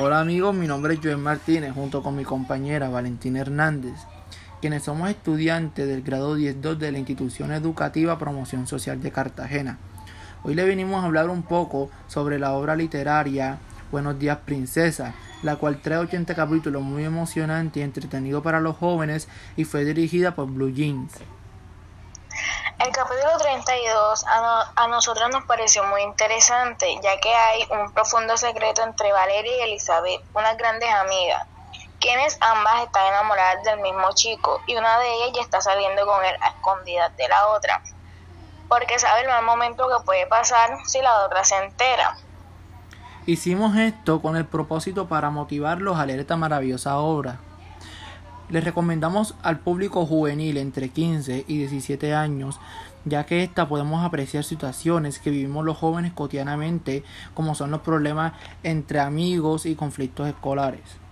Hola amigos, mi nombre es Joel Martínez junto con mi compañera Valentina Hernández, quienes somos estudiantes del grado 10-2 de la institución educativa Promoción Social de Cartagena. Hoy le venimos a hablar un poco sobre la obra literaria Buenos días Princesa, la cual trae 80 capítulos muy emocionante y entretenido para los jóvenes y fue dirigida por Blue Jeans. El capítulo 32 a, no, a, nosotros nos pareció muy interesante, ya que hay un profundo secreto entre Valeria y Elizabeth, unas grandes amigas, quienes ambas están enamoradas del mismo chico y una de ellas ya está saliendo con él a escondidas de la otra, porque sabe el mal momento que puede pasar si la otra se entera. Hicimos esto con el propósito para motivarlos a leer esta maravillosa obra. Les recomendamos al público juvenil entre 15 y 17 años, ya que esta podemos apreciar situaciones que vivimos los jóvenes cotidianamente, como son los problemas entre amigos y conflictos escolares.